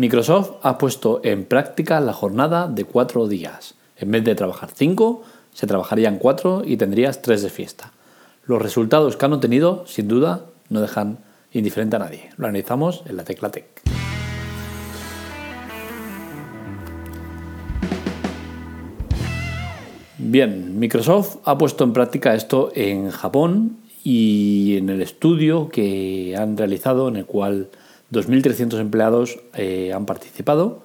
Microsoft ha puesto en práctica la jornada de cuatro días. En vez de trabajar cinco, se trabajarían cuatro y tendrías tres de fiesta. Los resultados que han obtenido, sin duda, no dejan indiferente a nadie. Lo analizamos en la Tecla Tech. Bien, Microsoft ha puesto en práctica esto en Japón y en el estudio que han realizado en el cual 2.300 empleados eh, han participado.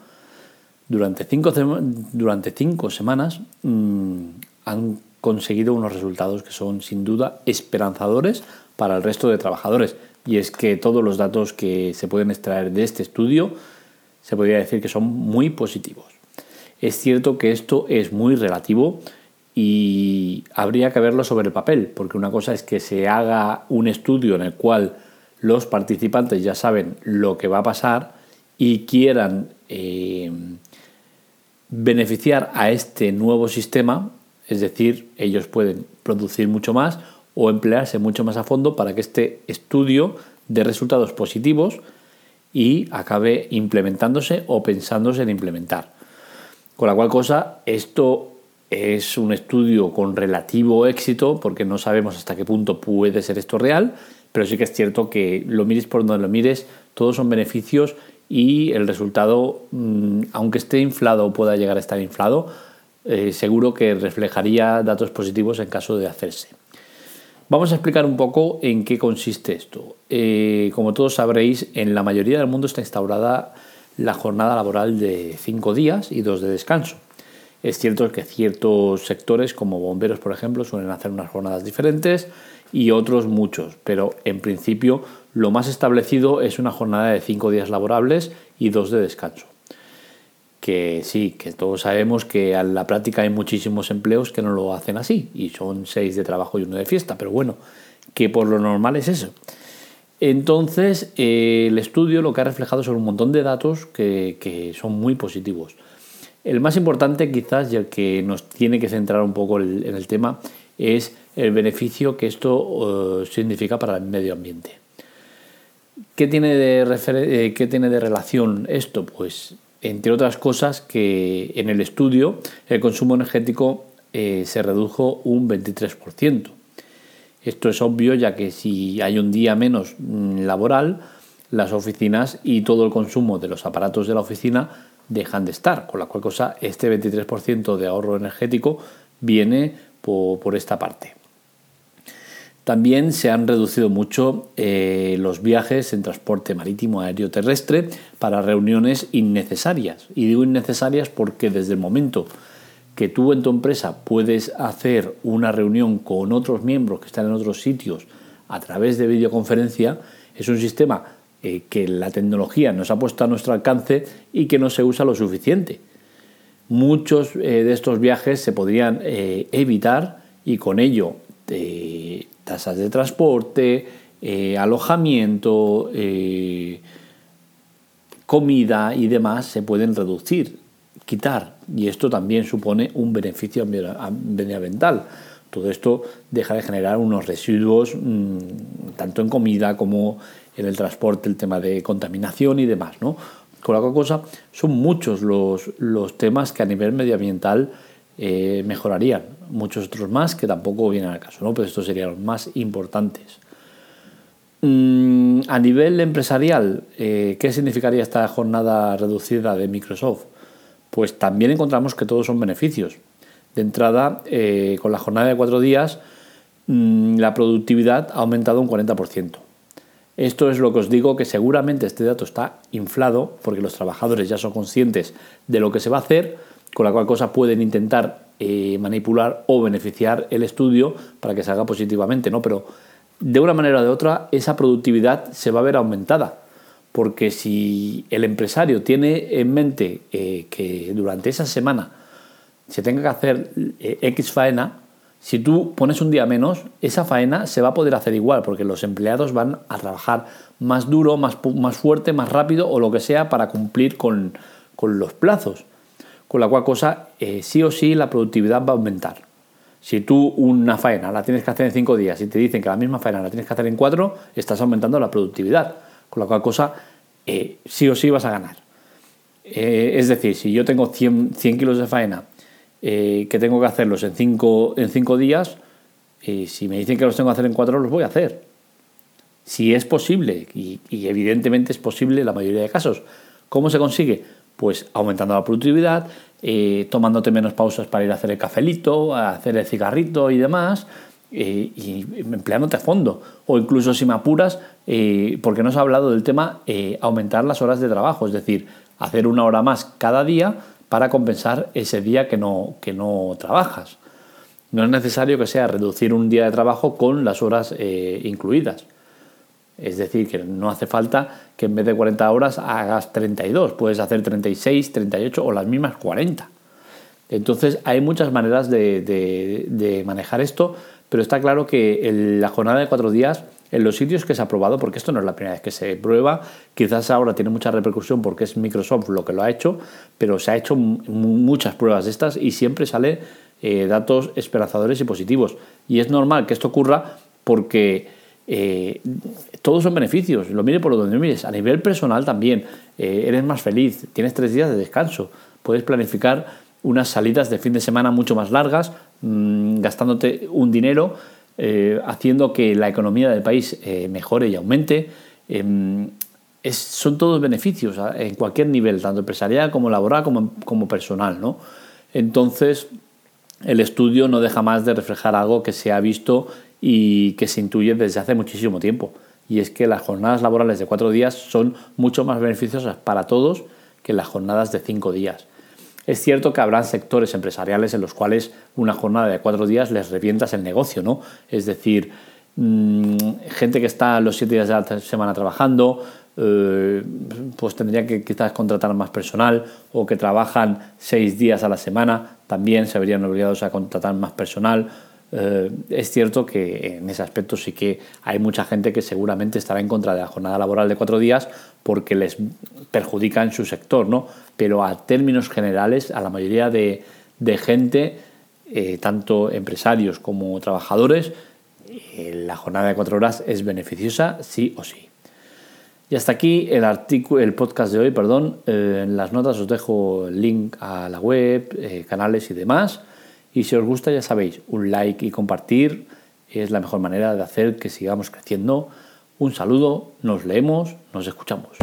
Durante cinco, semanas mm, han conseguido unos resultados que son sin duda esperanzadores para el resto de trabajadores. Y es que todos los datos que se pueden extraer de este estudio se podría decir que son muy positivos. Es cierto que esto es muy relativo y habría que verlo sobre el papel, porque una cosa es que se haga un estudio en el cual los participantes ya saben lo que va a pasar y quieran eh, beneficiar a este nuevo sistema, es decir, ellos pueden producir mucho más o emplearse mucho más a fondo para que este estudio dé resultados positivos y acabe implementándose o pensándose en implementar. Con la cual cosa, esto es un estudio con relativo éxito porque no sabemos hasta qué punto puede ser esto real, pero sí que es cierto que lo mires por donde lo mires, todos son beneficios y el resultado, mm, aunque esté inflado o pueda llegar a estar inflado, eh, seguro que reflejaría datos positivos en caso de hacerse. Vamos a explicar un poco en qué consiste esto. Eh, como todos sabréis, en la mayoría del mundo está instaurada la jornada laboral de cinco días y dos de descanso. Es cierto que ciertos sectores, como bomberos por ejemplo, suelen hacer unas jornadas diferentes y otros muchos, pero en principio lo más establecido es una jornada de cinco días laborables y dos de descanso. Que sí, que todos sabemos que a la práctica hay muchísimos empleos que no lo hacen así y son seis de trabajo y uno de fiesta, pero bueno, que por lo normal es eso. Entonces, eh, el estudio lo que ha reflejado son un montón de datos que son muy positivos. El más importante quizás y el que nos tiene que centrar un poco en el tema es el beneficio que esto eh, significa para el medio ambiente. ¿Qué tiene, de eh, ¿Qué tiene de relación esto? Pues entre otras cosas que en el estudio el consumo energético eh, se redujo un 23%. Esto es obvio ya que si hay un día menos mm, laboral, las oficinas y todo el consumo de los aparatos de la oficina dejan de estar, con la cual cosa este 23% de ahorro energético viene por, esta parte. También se han reducido mucho eh, los viajes en transporte marítimo, aéreo, terrestre para reuniones innecesarias. Y digo innecesarias porque desde el momento que tú en tu empresa puedes hacer una reunión con otros miembros que están en otros sitios a través de videoconferencia, es un sistema eh, que la tecnología nos ha puesto a nuestro alcance y que no se usa lo suficiente. Muchos eh, de estos viajes se podrían evitar y con ello tasas de transporte, alojamiento, comida y demás se pueden reducir, quitar y esto también supone un beneficio medioambiental. Todo esto deja de generar unos residuos mm, tanto en comida como en el transporte, el tema de contaminación y demás, ¿no? Con la cosa son muchos los, temas que a nivel medioambiental eh, mejorarían, muchos otros más que tampoco vienen al caso, ¿no? Pero estos serían los más importantes. Mm, a nivel empresarial, eh, ¿qué significaría esta jornada reducida de Microsoft? Pues también encontramos que todos son beneficios. De entrada, eh, con la jornada de cuatro días, mm, la productividad ha aumentado un 40%. Esto es lo que os digo, que seguramente este dato está inflado porque los trabajadores ya son conscientes de lo que se va a hacer, con la cual cosa pueden intentar eh, manipular o beneficiar el estudio para que se haga positivamente, ¿no? Pero de una manera o de otra, esa productividad se va a ver aumentada. Porque si el empresario tiene en mente eh, que durante esa semana se tenga que hacer eh, X faena, si tú pones un día menos, esa faena se va a poder hacer igual, porque los empleados van a trabajar más duro, más, más fuerte, más rápido o lo que sea para cumplir con, los plazos. Con la cual cosa, eh, sí o sí, la productividad va a aumentar. Si tú una faena la tienes que hacer en cinco días y te dicen que la misma faena la tienes que hacer en cuatro, estás aumentando la productividad. Con la cual cosa, eh, sí o sí vas a ganar. Eh, es decir, si yo tengo 100, 100 kilos de faena que tengo que hacerlos en 5 en cinco días, y si me dicen que los tengo que hacer en 4 los voy a hacer. Si es posible, y, y evidentemente es posible en la mayoría de casos. ¿Cómo se consigue? Pues aumentando la productividad, eh, tomándote menos pausas para ir a hacer el cafelito, a hacer el cigarrito y demás, eh, y empleándote a fondo. O incluso si me apuras, eh, porque no se ha hablado del tema, aumentar las horas de trabajo, es decir, hacer una hora más cada día para compensar ese día que no, que no trabajas. No es necesario que sea reducir un día de trabajo con las horas incluidas. Es decir, que no hace falta que en vez de 40 horas hagas 32, puedes hacer 36, 38 o las mismas 40. Entonces hay muchas maneras de, manejar esto, pero está claro que la jornada de cuatro días en los sitios que se ha probado, porque esto no es la primera vez que se prueba, quizás ahora tiene mucha repercusión porque es Microsoft lo que lo ha hecho, pero se ha hecho muchas pruebas de estas y siempre sale eh, datos esperanzadores y positivos. Y es normal que esto ocurra porque eh, todos son beneficios, lo mire por donde mires. A nivel personal también, eh, eres más feliz, tienes tres días de descanso, puedes planificar unas salidas de fin de semana mucho más largas, mm, gastándote un dinero, eh, haciendo que la economía del país mejore y aumente. Em, son todos beneficios en cualquier nivel, tanto empresarial como laboral como, como personal. ¿no? Entonces, el estudio no deja más de reflejar algo que se ha visto y que se intuye desde hace muchísimo tiempo. Y es que las jornadas laborales de cuatro días son mucho más beneficiosas para todos que las jornadas de cinco días. Es cierto que habrá sectores empresariales en los cuales una jornada de cuatro días les revientas el negocio, ¿no? Es decir, mm, gente que está los siete días de la semana trabajando, eh, pues tendría que quizás contratar más personal o que trabajan seis días a la semana, también se verían obligados a contratar más personal eh, es cierto que en ese aspecto sí que hay mucha gente que seguramente estará en contra de la jornada laboral de cuatro días porque les perjudica en su sector, ¿no? Pero a términos generales, a la mayoría de, gente, eh, tanto empresarios como trabajadores, eh, la jornada de cuatro horas es beneficiosa sí o sí. Y hasta aquí el, el podcast de hoy, perdón. en las notas os dejo el link a la web, canales y demás. Y si os gusta, ya sabéis, un like y compartir es la mejor manera de hacer que sigamos creciendo. Un saludo, nos leemos, nos escuchamos.